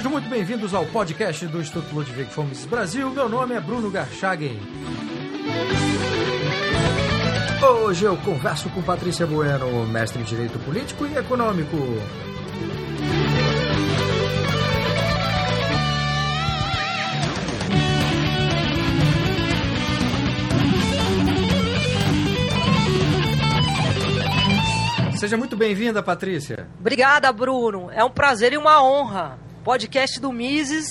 Sejam muito bem-vindos ao podcast do Instituto Ludwig Fomes Brasil. Meu nome é Bruno Garchagen. Hoje eu converso com Patrícia Bueno, mestre em Direito Político e Econômico. Seja muito bem-vinda, Patrícia. Obrigada, Bruno. É um prazer e uma honra. Podcast do Mises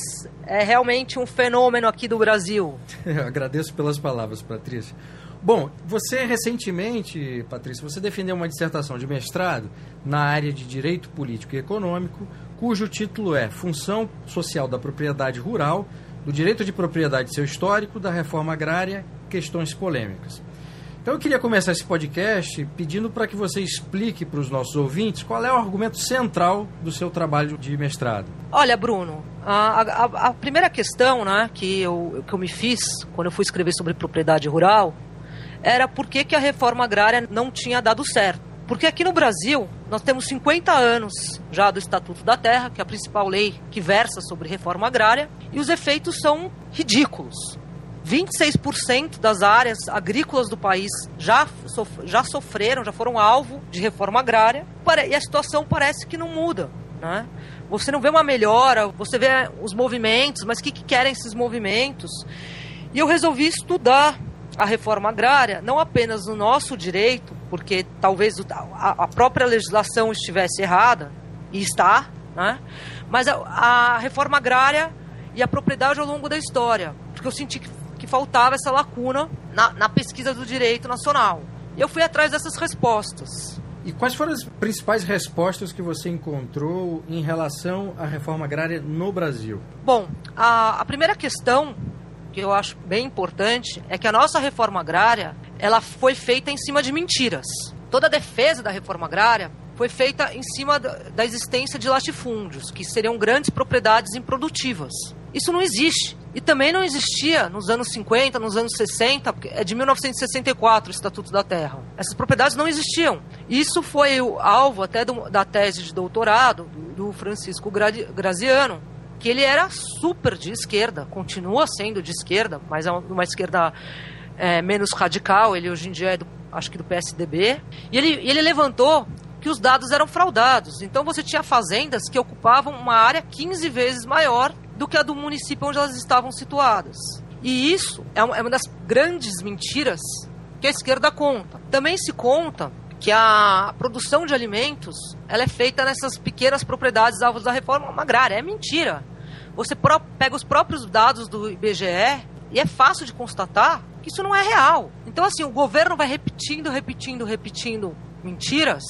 é realmente um fenômeno aqui do Brasil. Agradeço pelas palavras, Patrícia. Bom, você recentemente, Patrícia, você defendeu uma dissertação de mestrado na área de Direito Político e Econômico, cujo título é Função Social da Propriedade Rural, do Direito de Propriedade e seu Histórico, da Reforma Agrária, Questões Polêmicas. Então eu queria começar esse podcast pedindo para que você explique para os nossos ouvintes qual é o argumento central do seu trabalho de mestrado. Olha, Bruno, a, a, a primeira questão né, que, eu, que eu me fiz quando eu fui escrever sobre propriedade rural era por que, que a reforma agrária não tinha dado certo. Porque aqui no Brasil, nós temos 50 anos já do Estatuto da Terra, que é a principal lei que versa sobre reforma agrária, e os efeitos são ridículos. 26% das áreas agrícolas do país já, sof já sofreram, já foram alvo de reforma agrária, e a situação parece que não muda. Né? Você não vê uma melhora, você vê os movimentos, mas o que, que querem esses movimentos? E eu resolvi estudar a reforma agrária, não apenas no nosso direito, porque talvez a própria legislação estivesse errada, e está, né? mas a, a reforma agrária e a propriedade ao longo da história, porque eu senti que que faltava essa lacuna na, na pesquisa do direito nacional. Eu fui atrás dessas respostas. E quais foram as principais respostas que você encontrou em relação à reforma agrária no Brasil? Bom, a, a primeira questão que eu acho bem importante é que a nossa reforma agrária ela foi feita em cima de mentiras. Toda a defesa da reforma agrária foi feita em cima da, existência de latifúndios, que seriam grandes propriedades improdutivas. Isso não existe. E também não existia nos anos 50, nos anos 60, é de 1964 o Estatuto da Terra. Essas propriedades não existiam. Isso foi o alvo até do, da tese de doutorado do, do Francisco Graziano, que ele era super de esquerda, continua sendo de esquerda, mas é uma esquerda é, menos radical. Ele hoje em dia é, do, acho que do PSDB. E ele, ele levantou que os dados eram fraudados. Então você tinha fazendas que ocupavam uma área 15 vezes maior do que a do município onde elas estavam situadas. E isso é uma, é uma das grandes mentiras que a esquerda conta. Também se conta que a produção de alimentos ela é feita nessas pequenas propriedades alvos da reforma agrária. É mentira. Você pega os próprios dados do IBGE e é fácil de constatar que isso não é real. Então, assim, o governo vai repetindo, repetindo, repetindo mentiras.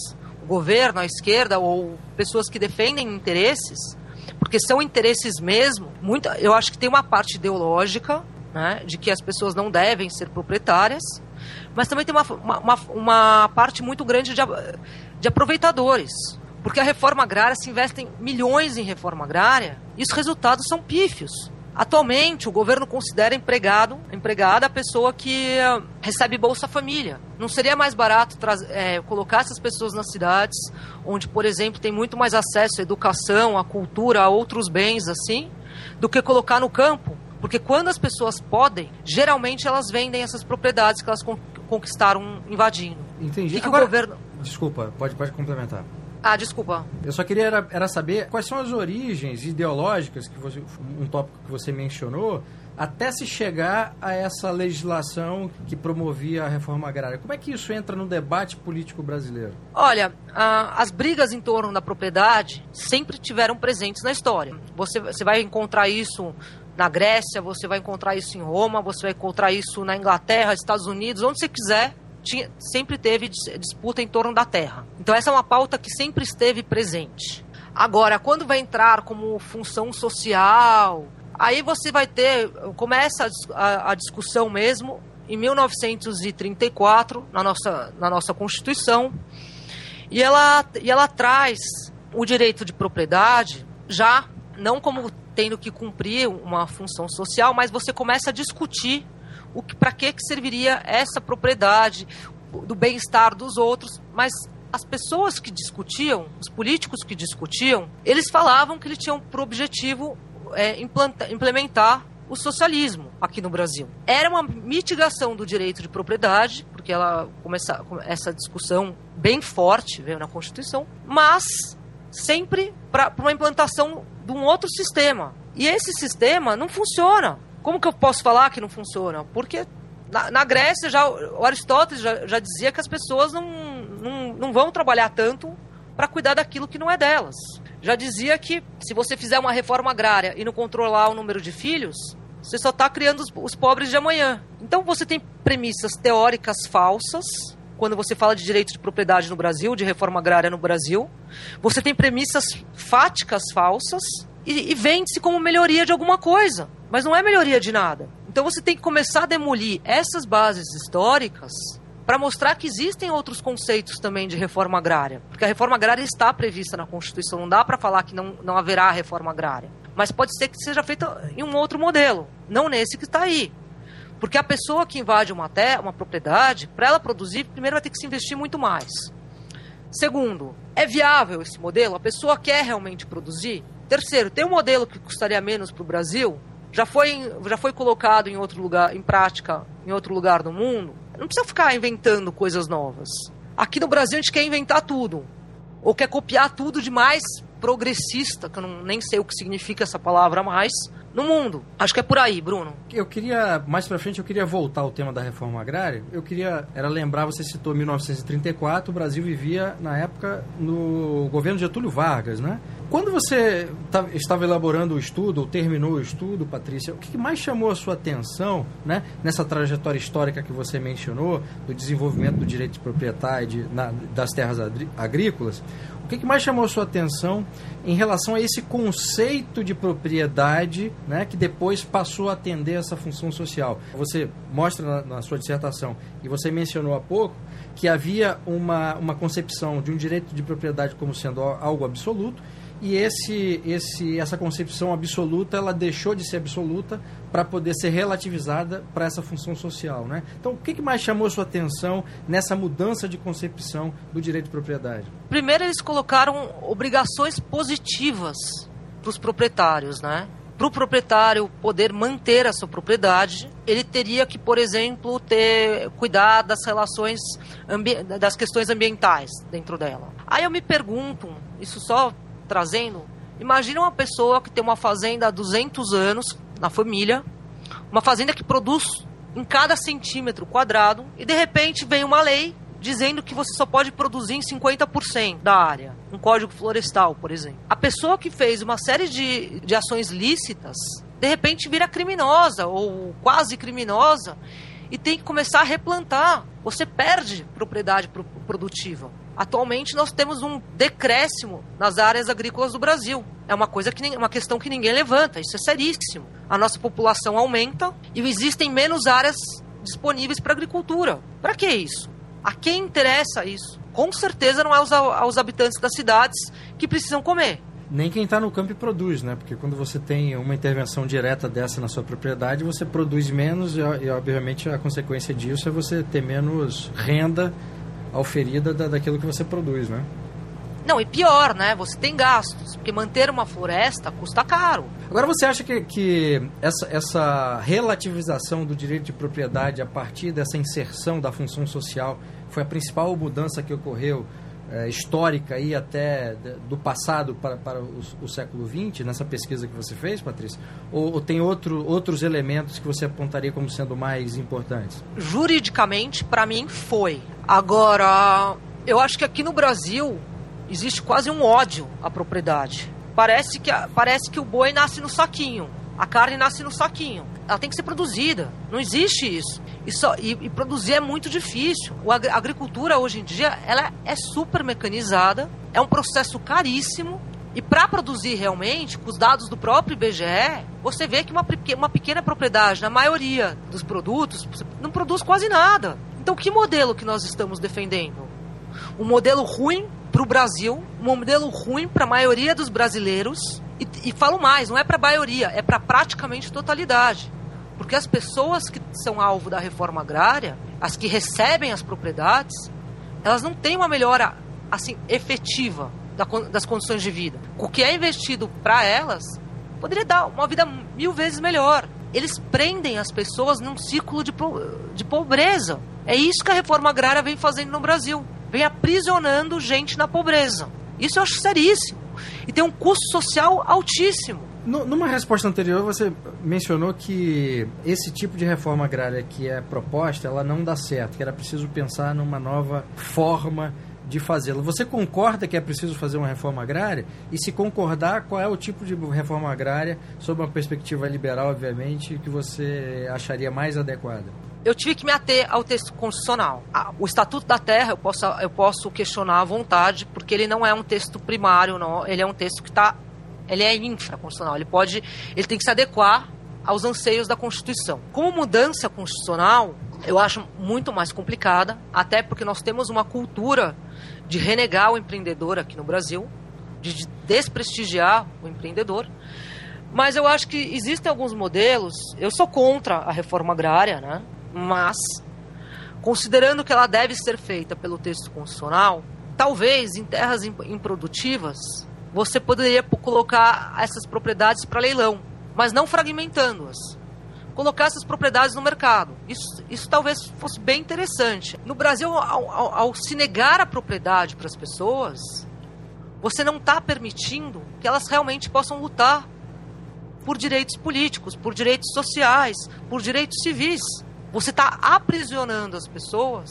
Governo, a esquerda ou pessoas que defendem interesses porque são interesses mesmo. Muito, eu acho que tem uma parte ideológica, né, de que as pessoas não devem ser proprietárias, mas também tem uma, uma, uma parte muito grande de, de aproveitadores. Porque a reforma agrária se investe milhões em reforma agrária e os resultados são pífios. Atualmente, o governo considera empregado, empregada a pessoa que uh, recebe Bolsa Família. Não seria mais barato é, colocar essas pessoas nas cidades, onde, por exemplo, tem muito mais acesso à educação, à cultura, a outros bens assim, do que colocar no campo? Porque quando as pessoas podem, geralmente elas vendem essas propriedades que elas conquistaram invadindo. Entendi. E que Agora, o governo... Desculpa, pode, pode complementar. Ah, desculpa. Eu só queria era, era, saber quais são as origens ideológicas, que você, um tópico que você mencionou, até se chegar a essa legislação que promovia a reforma agrária. Como é que isso entra no debate político brasileiro? Olha, as brigas em torno da propriedade sempre tiveram presentes na história. Você, você vai encontrar isso na Grécia, você vai encontrar isso em Roma, você vai encontrar isso na Inglaterra, Estados Unidos, onde você quiser tinha, sempre teve disputa em torno da terra. Então essa é uma pauta que sempre esteve presente. Agora, quando vai entrar como função social, aí você vai ter, começa a, a discussão mesmo em 1934 na nossa, na nossa Constituição e ela, e ela traz o direito de propriedade já não como tendo que cumprir uma função social, mas você começa a discutir o que para que que serviria essa propriedade do bem-estar dos outros, mas as pessoas que discutiam, os políticos que discutiam, eles falavam que eles tinham por objetivo é, implementar o socialismo aqui no Brasil. Era uma mitigação do direito de propriedade, porque ela começa essa discussão bem forte veio na Constituição, mas sempre para uma implantação de um outro sistema. E esse sistema não funciona. Como que eu posso falar que não funciona? Porque na, na Grécia já o Aristóteles já, já, dizia que as pessoas não, não, não vão trabalhar tanto para cuidar daquilo que não é delas. Já dizia que se você fizer uma reforma agrária e não controlar o número de filhos, você só está criando os, os pobres de amanhã. Então você tem premissas teóricas falsas quando você fala de direito de propriedade no Brasil, de reforma agrária no Brasil. Você tem premissas fáticas falsas e, e vende-se como melhoria de alguma coisa, mas não é melhoria de nada. Então você tem que começar a demolir essas bases históricas para mostrar que existem outros conceitos também de reforma agrária. Porque a reforma agrária está prevista na Constituição, não dá para falar que não, não haverá reforma agrária. Mas pode ser que seja feita em um outro modelo, não nesse que está aí. Porque a pessoa que invade uma terra, uma propriedade, para ela produzir, primeiro vai ter que se investir muito mais. Segundo, é viável esse modelo? A pessoa quer realmente produzir? Terceiro, tem um modelo que custaria menos para o Brasil? Já foi, já foi colocado em outro lugar, em prática, em outro lugar do mundo? Não precisa ficar inventando coisas novas. Aqui no Brasil a gente quer inventar tudo. Ou quer copiar tudo de mais progressista, que eu não, nem sei o que significa essa palavra mais, no mundo. Acho que é por aí, Bruno. Eu queria, mais pra frente, eu queria voltar ao tema da reforma agrária. Eu queria, era lembrar, você citou 1934, o Brasil vivia, na época, no governo de Getúlio Vargas, né? Quando você tá, estava elaborando o estudo, ou terminou o estudo, Patrícia, o que mais chamou a sua atenção né, nessa trajetória histórica que você mencionou, do desenvolvimento do direito de propriedade na, das terras agrícolas? O que mais chamou sua atenção em relação a esse conceito de propriedade né, que depois passou a atender essa função social? Você mostra na, na sua dissertação, e você mencionou há pouco, que havia uma, uma concepção de um direito de propriedade como sendo algo absoluto e esse, esse, essa concepção absoluta ela deixou de ser absoluta para poder ser relativizada para essa função social. Né? Então, o que, que mais chamou sua atenção nessa mudança de concepção do direito de propriedade? Primeiro, eles colocaram obrigações positivas para os proprietários. Né? Para o proprietário poder manter a sua propriedade, ele teria que, por exemplo, ter cuidar das relações das questões ambientais dentro dela. Aí eu me pergunto, isso só trazendo, imagina uma pessoa que tem uma fazenda há 200 anos na família, uma fazenda que produz em cada centímetro quadrado e de repente vem uma lei dizendo que você só pode produzir em 50% da área, um código florestal, por exemplo. A pessoa que fez uma série de, de ações lícitas, de repente vira criminosa ou quase criminosa e tem que começar a replantar. Você perde propriedade produtiva. Atualmente nós temos um decréscimo nas áreas agrícolas do Brasil. É uma coisa que uma questão que ninguém levanta, isso é seríssimo. A nossa população aumenta e existem menos áreas disponíveis para agricultura. Para que isso? A quem interessa isso? Com certeza não é aos, aos habitantes das cidades que precisam comer nem quem está no campo produz, né? Porque quando você tem uma intervenção direta dessa na sua propriedade, você produz menos e, e obviamente, a consequência disso é você ter menos renda auferida da, daquilo que você produz, né? Não, e pior, né? Você tem gastos, porque manter uma floresta custa caro. Agora, você acha que, que essa, essa relativização do direito de propriedade a partir dessa inserção da função social foi a principal mudança que ocorreu é, histórica aí até do passado para, para o, o, século XX, nessa pesquisa que você fez, Patrícia? Ou, ou, tem outro, outros elementos que você apontaria como sendo mais importantes? Juridicamente, para mim, foi. Agora, eu acho que aqui no Brasil existe quase um ódio à propriedade. Parece que, parece que o boi nasce no saquinho. A carne nasce no saquinho. Ela tem que ser produzida. Não existe isso. E, só, e, e produzir é muito difícil. O, a agricultura hoje em dia ela é super mecanizada. É um processo caríssimo. E para produzir realmente, com os dados do próprio IBGE, você vê que uma, uma pequena propriedade, na maioria dos produtos, não produz quase nada. Então, que modelo que nós estamos defendendo? Um modelo ruim para o Brasil, um modelo ruim para a maioria dos brasileiros e, e falo mais, não é para a maioria, é para praticamente totalidade. Porque as pessoas que são alvo da reforma agrária, as que recebem as propriedades, elas não têm uma melhora assim efetiva das condições de vida. O que é investido para elas poderia dar uma vida mil vezes melhor. Eles prendem as pessoas num ciclo de, de pobreza. É isso que a reforma agrária vem fazendo no Brasil. Vem aprisionando gente na pobreza. Isso eu acho seríssimo. E tem um custo social altíssimo. Numa resposta anterior, você mencionou que esse tipo de reforma agrária que é proposta, ela não dá certo, que era preciso pensar numa nova forma de fazê-lo. Você concorda que é preciso fazer uma reforma agrária? E se concordar, qual é o tipo de reforma agrária, sob uma perspectiva liberal, obviamente, que você acharia mais adequada? Eu tive que me ater ao texto constitucional. O Estatuto da Terra eu posso, eu posso questionar à vontade, porque ele não é um texto primário, não. ele é um texto que está ele é infraconstitucional. Ele pode, ele tem que se adequar aos anseios da Constituição. Como mudança constitucional, eu acho muito mais complicada, até porque nós temos uma cultura de renegar o empreendedor aqui no Brasil, de desprestigiar o empreendedor. Mas eu acho que existem alguns modelos. Eu sou contra a reforma agrária, né? Mas considerando que ela deve ser feita pelo texto constitucional, talvez em terras improdutivas você poderia colocar essas propriedades para leilão, mas não fragmentando-as. Colocar essas propriedades no mercado. Isso, isso talvez fosse bem interessante. No Brasil, ao, ao, ao se negar a propriedade para as pessoas, você não está permitindo que elas realmente possam lutar por direitos políticos, por direitos sociais, por direitos civis. Você está aprisionando as pessoas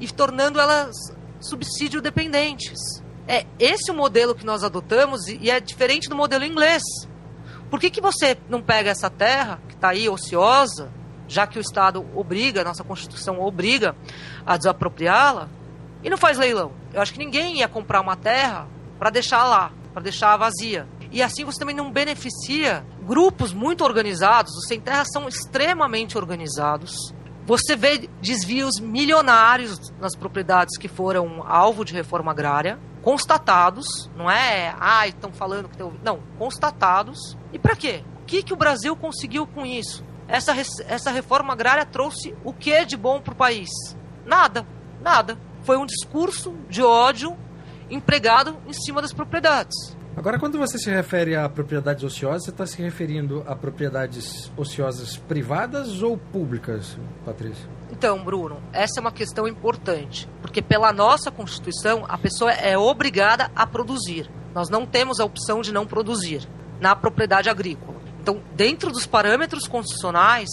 e tornando elas subsídio dependentes. É esse o modelo que nós adotamos e é diferente do modelo inglês. Por que, que você não pega essa terra, que está aí ociosa, já que o Estado obriga, a nossa Constituição obriga a desapropriá-la, e não faz leilão? Eu acho que ninguém ia comprar uma terra para deixar lá, para deixar vazia. E assim você também não beneficia grupos muito organizados, os sem terra são extremamente organizados. Você vê desvios milionários nas propriedades que foram alvo de reforma agrária constatados, não é, ah, estão falando que tem não, constatados. E para quê? O que, que o Brasil conseguiu com isso? Essa, essa reforma agrária trouxe o que de bom para o país? Nada, nada. Foi um discurso de ódio empregado em cima das propriedades. Agora, quando você se refere a propriedades ociosas, você está se referindo a propriedades ociosas privadas ou públicas, Patrícia? Então, Bruno, essa é uma questão importante, porque pela nossa Constituição a pessoa é obrigada a produzir. Nós não temos a opção de não produzir na propriedade agrícola. Então, dentro dos parâmetros constitucionais,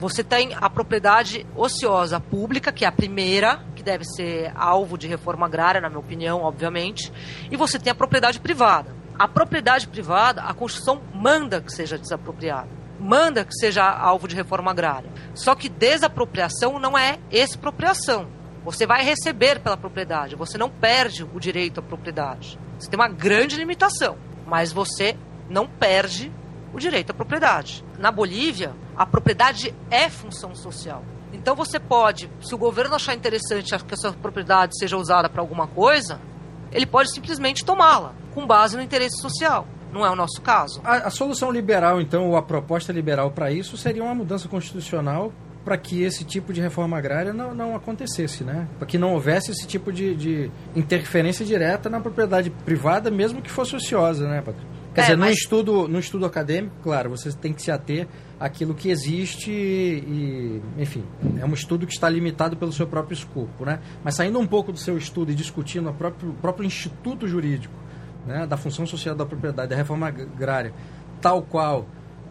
você tem a propriedade ociosa pública, que é a primeira, que deve ser alvo de reforma agrária, na minha opinião, obviamente, e você tem a propriedade privada. A propriedade privada, a Constituição manda que seja desapropriada manda que seja alvo de reforma agrária. Só que desapropriação não é expropriação. Você vai receber pela propriedade, você não perde o direito à propriedade. Você tem uma grande limitação, mas você não perde o direito à propriedade. Na Bolívia, a propriedade é função social. Então você pode, se o governo achar interessante que essa propriedade seja usada para alguma coisa, ele pode simplesmente tomá-la, com base no interesse social. Não é o nosso caso. A, a solução liberal, então, ou a proposta liberal para isso seria uma mudança constitucional para que esse tipo de reforma agrária não, não acontecesse, né? Para que não houvesse esse tipo de, de, interferência direta na propriedade privada, mesmo que fosse ociosa, né, Patrícia? Quer é, dizer, mas... no, estudo, no estudo acadêmico, claro, você tem que se ater àquilo que existe e, enfim, é um estudo que está limitado pelo seu próprio escopo, né? Mas saindo um pouco do seu estudo e discutindo o próprio, próprio instituto jurídico, né, da função social da propriedade, da reforma agrária, tal qual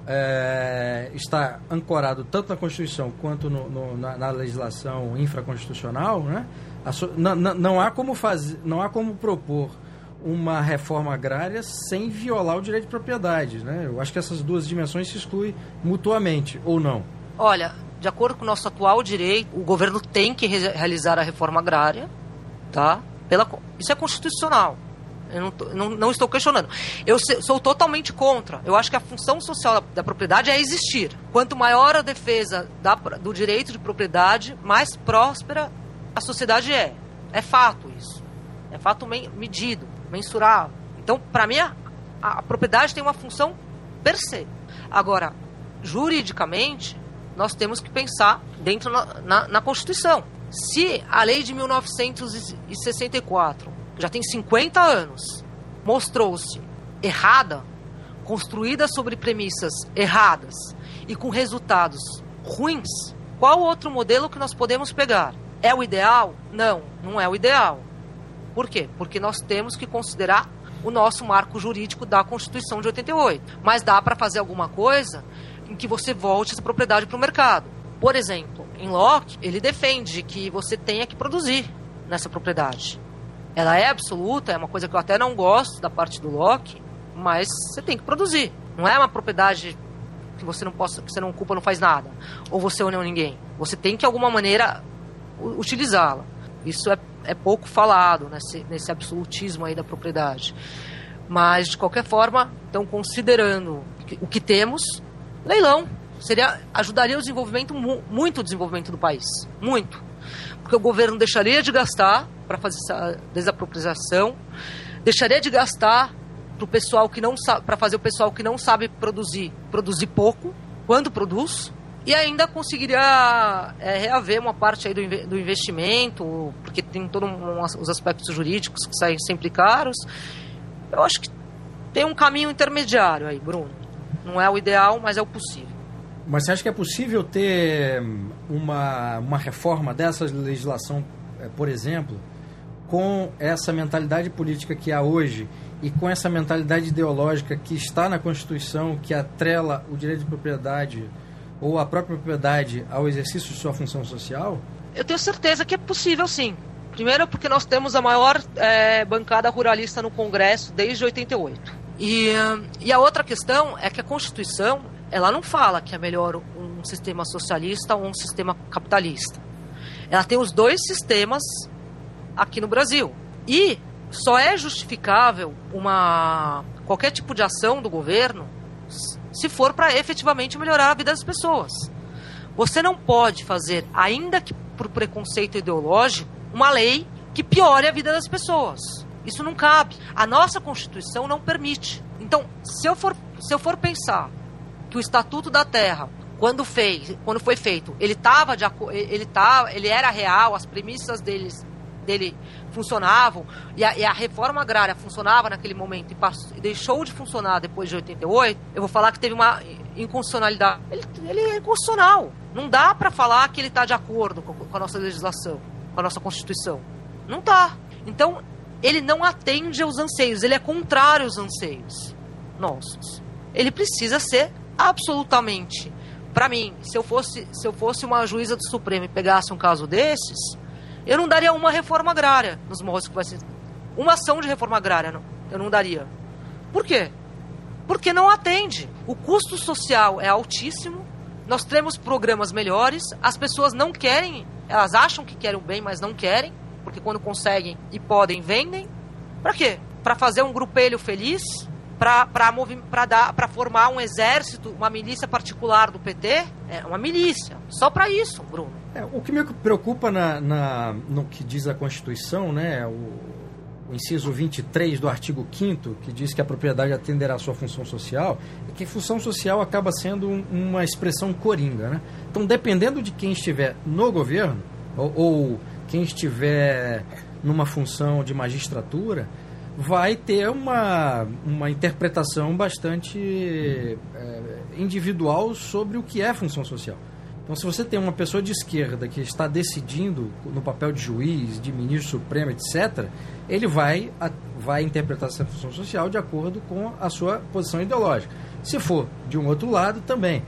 é, está ancorado tanto na Constituição quanto no, no, na, na, legislação infraconstitucional, né, não, não, há como fazer, não há como propor uma reforma agrária sem violar o direito de propriedade. Né? Eu acho que essas duas dimensões se excluem mutuamente, ou não? Olha, de acordo com o nosso atual direito, o governo tem que realizar a reforma agrária, tá? Pela, isso é constitucional. Eu não, não, não, estou questionando. Eu sou totalmente contra. Eu acho que a função social da, da propriedade é existir. Quanto maior a defesa da, do direito de propriedade, mais próspera a sociedade é. É fato isso. É fato medido, mensurável. Então, para mim, a, a, propriedade tem uma função per se. Agora, juridicamente, nós temos que pensar dentro na, na, na Constituição. Se a lei de 1964, que já tem 50 anos, mostrou-se errada, construída sobre premissas erradas e com resultados ruins, qual outro modelo que nós podemos pegar? É o ideal? Não, não é o ideal. Por quê? Porque nós temos que considerar o nosso marco jurídico da Constituição de 88. Mas dá para fazer alguma coisa em que você volte essa propriedade para o mercado. Por exemplo, em Locke, ele defende que você tenha que produzir nessa propriedade. Ela é absoluta, é uma coisa que eu até não gosto da parte do Locke, mas você tem que produzir. Não é uma propriedade que você não possa, que você não ocupa, não faz nada, ou você ou não ninguém. Você tem que de alguma maneira utilizá-la. Isso é, é pouco falado nesse, nesse absolutismo aí da propriedade. Mas de qualquer forma, estão considerando o que temos, leilão seria ajudaria o desenvolvimento muito o desenvolvimento do país, muito, porque o governo deixaria de gastar para fazer essa desapropriação, deixaria de gastar para o pessoal que não para fazer o pessoal que não sabe produzir produzir pouco quando produz e ainda conseguiria é, reaver uma parte aí do, do investimento porque tem todos um, os aspectos jurídicos que saem sempre caros. Eu acho que tem um caminho intermediário aí Bruno. Não é o ideal mas é o possível. Mas você acha que é possível ter uma, uma reforma dessa legislação, é, por exemplo, com essa mentalidade política que há hoje e com essa mentalidade ideológica que está na Constituição, que atrela o direito de propriedade ou a própria propriedade ao exercício de sua função social? Eu tenho certeza que é possível, sim. Primeiro, porque nós temos a maior é, bancada ruralista no Congresso desde 88. E, e a outra questão é que a Constituição ela não fala que é melhor um sistema socialista ou um sistema capitalista. Ela tem os dois sistemas aqui no Brasil. E só é justificável uma qualquer tipo de ação do governo se for para efetivamente melhorar a vida das pessoas. Você não pode fazer, ainda que por preconceito ideológico, uma lei que piore a vida das pessoas. Isso não cabe. A nossa Constituição não permite. Então, se eu for, se eu for pensar que o Estatuto da Terra, quando fez, quando foi feito, ele tava de ele tava, ele era real, as premissas deles dele funcionavam e a, e a, reforma agrária funcionava naquele momento e, passou, e, deixou de funcionar depois de 88, eu vou falar que teve uma inconstitucionalidade. Ele, ele é inconstitucional. Não dá para falar que ele está de acordo com, com, a nossa legislação, com a nossa Constituição. Não tá. Então, ele não atende aos anseios, ele é contrário aos anseios nossos. Ele precisa ser absolutamente. Para mim, se eu fosse se eu fosse uma juíza do Supremo e pegasse um caso desses, eu não daria uma reforma agrária nos morros que vai ser uma ação de reforma agrária, não, eu não daria. Por quê? Porque não atende. O custo social é altíssimo. Nós temos programas melhores, as pessoas não querem, elas acham que querem o bem, mas não querem, porque quando conseguem e podem, vendem. Para quê? Para fazer um grupelho feliz, para formar um exército, uma milícia particular do PT, é uma milícia. Só para isso, Bruno. É, o que me preocupa na, na, no que diz a Constituição, né, o, o inciso 23 do artigo 5 que diz que a propriedade atenderá à sua função social, é que função social acaba sendo um, uma expressão coringa. Né? Então, dependendo de quem estiver no governo, ou, ou quem estiver numa função de magistratura, vai ter uma, uma interpretação bastante é, individual sobre o que é função social. Então, se você tem uma pessoa de esquerda que está decidindo no papel de juiz, de ministro supremo, etc., ele vai, vai interpretar essa função social de acordo com a sua posição ideológica. Se for de um outro lado, também.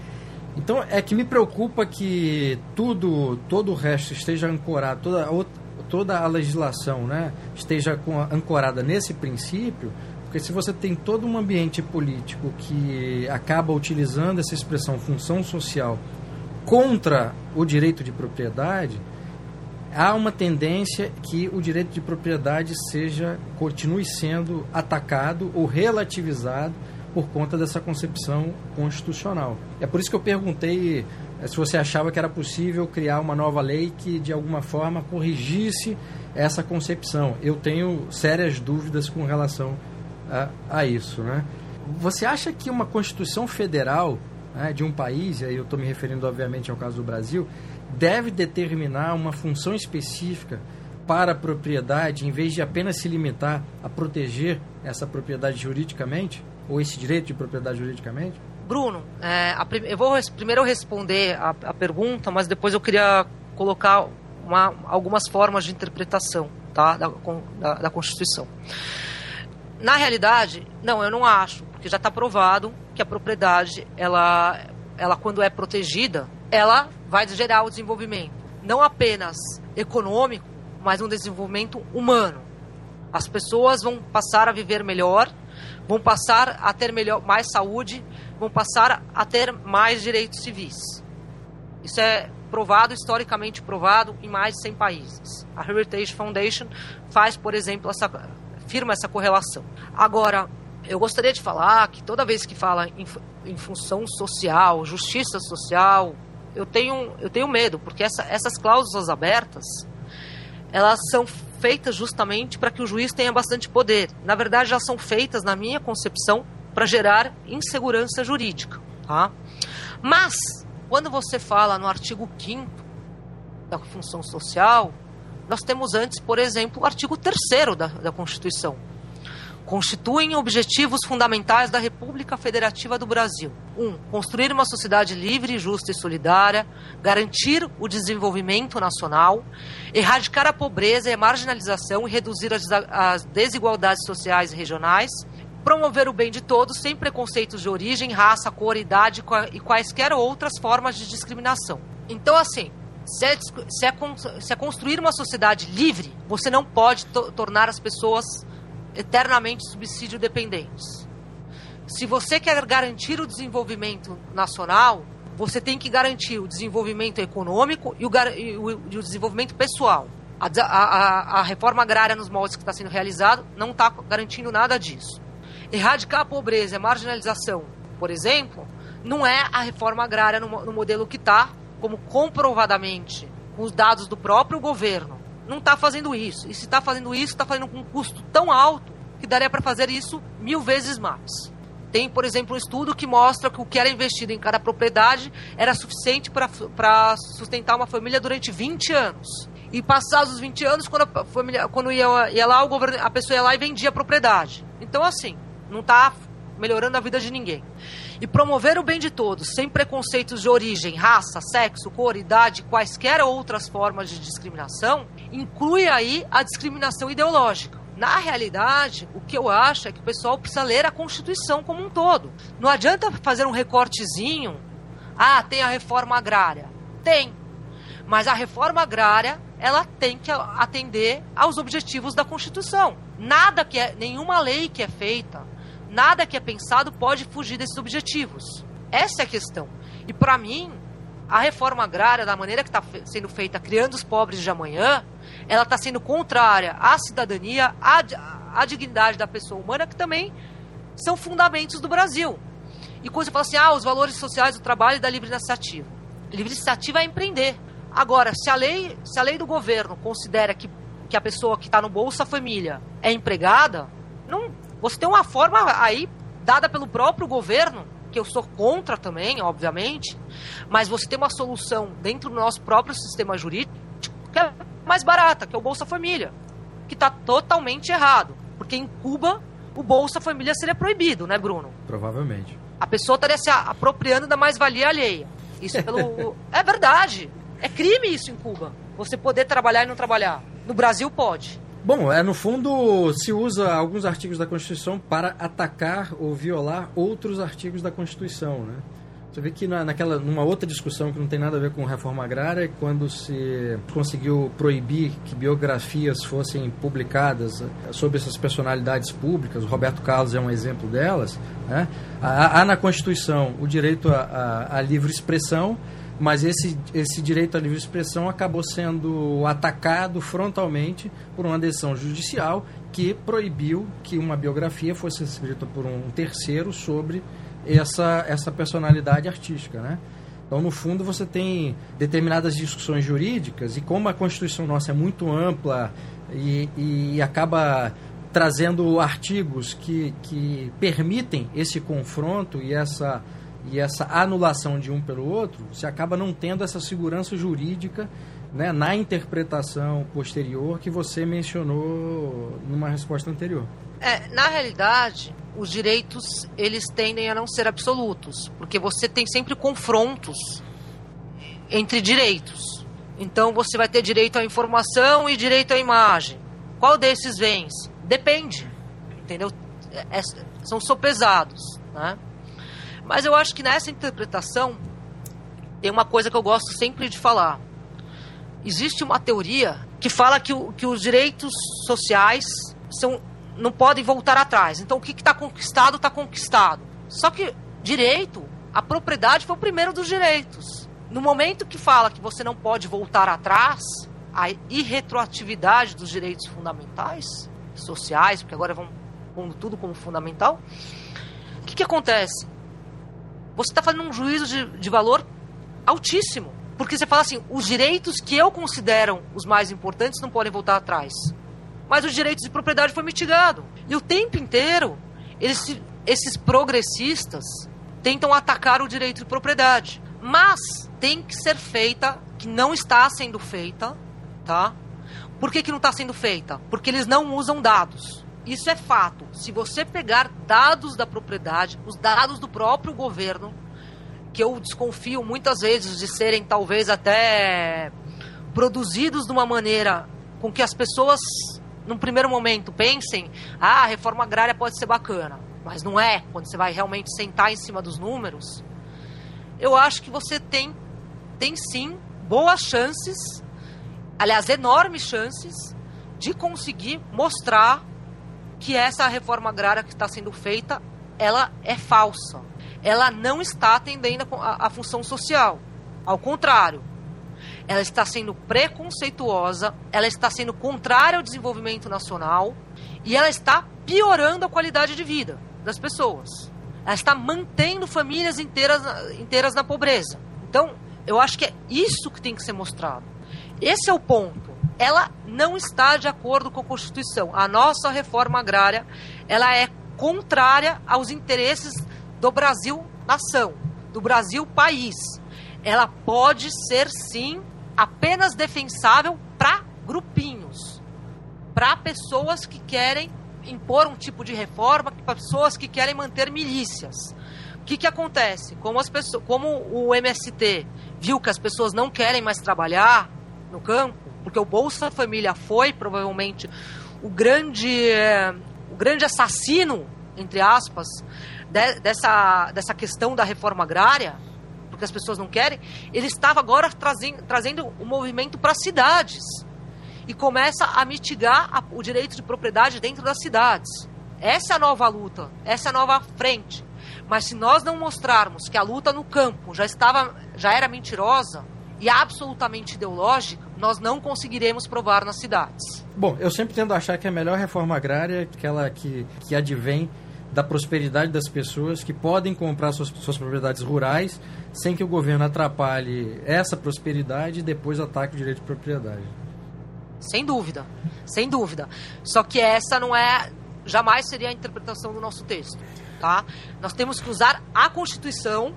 Então, é que me preocupa que tudo, todo o resto esteja ancorado, toda a toda a legislação né, esteja com, ancorada nesse princípio, porque se você tem todo um ambiente político que acaba utilizando essa expressão função social contra o direito de propriedade, há uma tendência que o direito de propriedade seja continue sendo atacado ou relativizado por conta dessa concepção constitucional. É por isso que eu perguntei é, se você achava que era possível criar uma nova lei que de alguma forma corrigisse essa concepção. Eu tenho sérias dúvidas com relação a, a isso. Né? Você acha que uma Constituição Federal né, de um país, e aí eu estou me referindo obviamente ao caso do Brasil, deve determinar uma função específica para a propriedade, em vez de apenas se limitar a proteger essa propriedade juridicamente, ou esse direito de propriedade juridicamente? Bruno, é, a, eu vou primeiro responder a, a, pergunta, mas depois eu queria colocar uma, algumas formas de interpretação tá, da, da, da Constituição. Na realidade, não, eu não acho, porque já está provado que a propriedade, ela, ela quando é protegida, ela vai gerar o desenvolvimento, não apenas econômico, mas um desenvolvimento humano. As pessoas vão passar a viver melhor, vão passar a ter melhor, mais saúde, vão passar a ter mais direitos civis. Isso é provado, historicamente provado, em mais de 100 países. A Heritage Foundation faz, por exemplo, essa, firma essa correlação. Agora, eu gostaria de falar que toda vez que fala em, em função social, justiça social, eu tenho, eu tenho medo, porque essa, essas cláusulas abertas, elas são feitas justamente para que o juiz tenha bastante poder. Na verdade, elas são feitas, na minha concepção, para gerar insegurança jurídica. Tá? Mas, quando você fala no artigo 5 da função social, nós temos antes, por exemplo, o artigo 3 da, da Constituição. Constituem objetivos fundamentais da República Federativa do Brasil. 1. Um, construir uma sociedade livre, justa e solidária, garantir o desenvolvimento nacional, erradicar a pobreza e a marginalização e reduzir as, desigualdades sociais e regionais, promover o bem de todos sem preconceitos de origem, raça, cor, idade e quaisquer outras formas de discriminação. Então, assim, se é, se é, se é construir uma sociedade livre, você não pode to tornar as pessoas eternamente subsídio dependentes. Se você quer garantir o desenvolvimento nacional, você tem que garantir o desenvolvimento econômico e o, e o, desenvolvimento pessoal. A, a, a, reforma agrária nos moldes que está sendo realizado não está garantindo nada disso. Erradicar a pobreza e a marginalização, por exemplo, não é a reforma agrária no, no modelo que está, como comprovadamente, com os dados do próprio governo, não está fazendo isso. E se está fazendo isso, está fazendo com um custo tão alto que daria para fazer isso mil vezes mais. Tem, por exemplo, um estudo que mostra que o que era investido em cada propriedade era suficiente para sustentar uma família durante 20 anos. E passados os 20 anos, quando a família, quando ia, ia lá, o governo, a pessoa ia lá e vendia a propriedade. Então, assim, não está melhorando a vida de ninguém. E promover o bem de todos, sem preconceitos de origem, raça, sexo, cor, idade, quaisquer outras formas de discriminação, inclui aí a discriminação ideológica. Na realidade, o que eu acho é que o pessoal precisa ler a Constituição como um todo. Não adianta fazer um recortezinho. Ah, tem a reforma agrária. Tem. Mas a reforma agrária, ela tem que atender aos objetivos da Constituição. Nada que é, nenhuma lei que é feita nada que é pensado pode fugir desses objetivos. Essa é a questão. E para mim, a reforma agrária, da maneira que está sendo feita, criando os pobres de amanhã, ela está sendo contrária à cidadania, à, à, dignidade da pessoa humana, que também são fundamentos do Brasil. E quando você fala assim, ah, os valores sociais do trabalho e da livre iniciativa. Livre iniciativa é empreender. Agora, se a lei, se a lei do governo considera que, que a pessoa que está no Bolsa Família é empregada, não, você tem uma forma aí dada pelo próprio governo, que eu sou contra também, obviamente, mas você tem uma solução dentro do nosso próprio sistema jurídico que é mais barata, que é o Bolsa Família, que está totalmente errado, porque em Cuba o Bolsa Família seria proibido, né, Bruno? Provavelmente. A pessoa estaria se apropriando da mais-valia alheia. Isso é pelo. é verdade. É crime isso em Cuba. Você poder trabalhar e não trabalhar. No Brasil pode. Bom, é no fundo se usa alguns artigos da Constituição para atacar ou violar outros artigos da Constituição, né? Você vê que na, naquela, numa outra discussão que não tem nada a ver com reforma agrária, quando se conseguiu proibir que biografias fossem publicadas eh, sobre essas personalidades públicas, o Roberto Carlos é um exemplo delas, né? há, há na Constituição o direito à livre expressão, mas esse, esse direito à livre expressão acabou sendo atacado frontalmente por uma decisão judicial que proibiu que uma biografia fosse escrita por um terceiro sobre essa, essa personalidade artística, né? Então, no fundo, você tem determinadas discussões jurídicas e como a Constituição nossa é muito ampla e, e acaba trazendo artigos que, que permitem esse confronto e essa e essa anulação de um pelo outro, você acaba não tendo essa segurança jurídica né, na interpretação posterior que você mencionou numa resposta anterior. É, na realidade, os direitos eles tendem a não ser absolutos, porque você tem sempre confrontos entre direitos. Então você vai ter direito à informação e direito à imagem. Qual desses vence? Depende, entendeu? É, é são sopesados, né? Mas eu acho que nessa interpretação tem uma coisa que eu gosto sempre de falar. Existe uma teoria que fala que, o, que os direitos sociais são, não podem voltar atrás. Então o que está conquistado, está conquistado. Só que direito, a propriedade foi o primeiro dos direitos. No momento que fala que você não pode voltar atrás, a irretroatividade dos direitos fundamentais, sociais, porque agora vão pondo tudo como fundamental, o que, que acontece? Você está fazendo um juízo de, de valor altíssimo. Porque você fala assim, os direitos que eu considero os mais importantes não podem voltar atrás. Mas os direitos de propriedade foi mitigado. E o tempo inteiro, eles, esses progressistas tentam atacar o direito de propriedade. Mas tem que ser feita, que não está sendo feita, tá? Por que, que não está sendo feita? Porque eles não usam dados. Isso é fato. Se você pegar dados da propriedade, os dados do próprio governo, que eu desconfio muitas vezes de serem talvez até produzidos de uma maneira com que as pessoas, num primeiro momento, pensem: ah, a reforma agrária pode ser bacana. Mas não é, quando você vai realmente sentar em cima dos números. Eu acho que você tem, tem sim boas chances, aliás, enormes chances, de conseguir mostrar que essa reforma agrária que está sendo feita, ela é falsa. Ela não está atendendo a, a função social. Ao contrário, ela está sendo preconceituosa, ela está sendo contrária ao desenvolvimento nacional e ela está piorando a qualidade de vida das pessoas. Ela está mantendo famílias inteiras, inteiras na pobreza. Então, eu acho que é isso que tem que ser mostrado. Esse é o ponto ela não está de acordo com a Constituição. A nossa reforma agrária, ela é contrária aos interesses do Brasil nação, do Brasil país. Ela pode ser sim apenas defensável para grupinhos, para pessoas que querem impor um tipo de reforma, para pessoas que querem manter milícias. O que, que acontece? Como, as pessoas, como o MST viu que as pessoas não querem mais trabalhar no campo, porque o Bolsa Família foi provavelmente o grande, é, o grande assassino, entre aspas, de, dessa, dessa questão da reforma agrária, porque as pessoas não querem, ele estava agora trazendo, trazendo o movimento para as cidades e começa a mitigar a, o direito de propriedade dentro das cidades. Essa é a nova luta, essa é a nova frente. Mas se nós não mostrarmos que a luta no campo já estava, já era mentirosa, e absolutamente ideológica, nós não conseguiremos provar nas cidades. Bom, eu sempre tendo a achar que a melhor reforma agrária é aquela que, que advém da prosperidade das pessoas que podem comprar suas, suas propriedades rurais sem que o governo atrapalhe essa prosperidade e depois ataque o direito de propriedade. Sem dúvida, sem dúvida. Só que essa não é, jamais seria a interpretação do nosso texto, tá? Nós temos que usar a Constituição.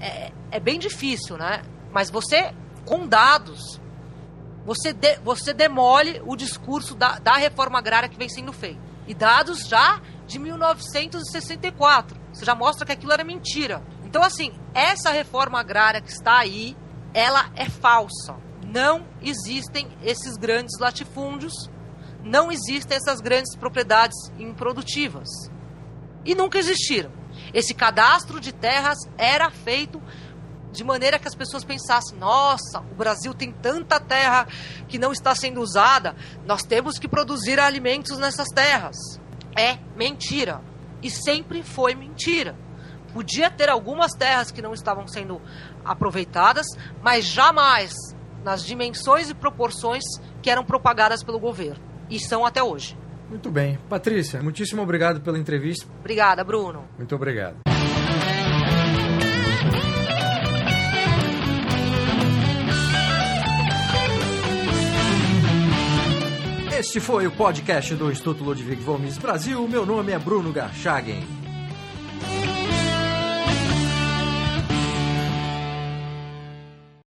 É, é bem difícil, né? Mas você, com dados, você, de, você demole o discurso da, da reforma agrária que vem sendo feito. E dados já de 1964. Você já mostra que aquilo era mentira. Então, assim, essa reforma agrária que está aí, ela é falsa. Não existem esses grandes latifúndios, não existem essas grandes propriedades improdutivas. E nunca existiram. Esse cadastro de terras era feito de maneira que as pessoas pensassem: nossa, o Brasil tem tanta terra que não está sendo usada, nós temos que produzir alimentos nessas terras. É mentira. E sempre foi mentira. Podia ter algumas terras que não estavam sendo aproveitadas, mas jamais nas dimensões e proporções que eram propagadas pelo governo. E são até hoje. Muito bem. Patrícia, muitíssimo obrigado pela entrevista. Obrigada, Bruno. Muito obrigado. Este foi o podcast do Instituto Ludwig Gomes Brasil. Meu nome é Bruno Garchagen.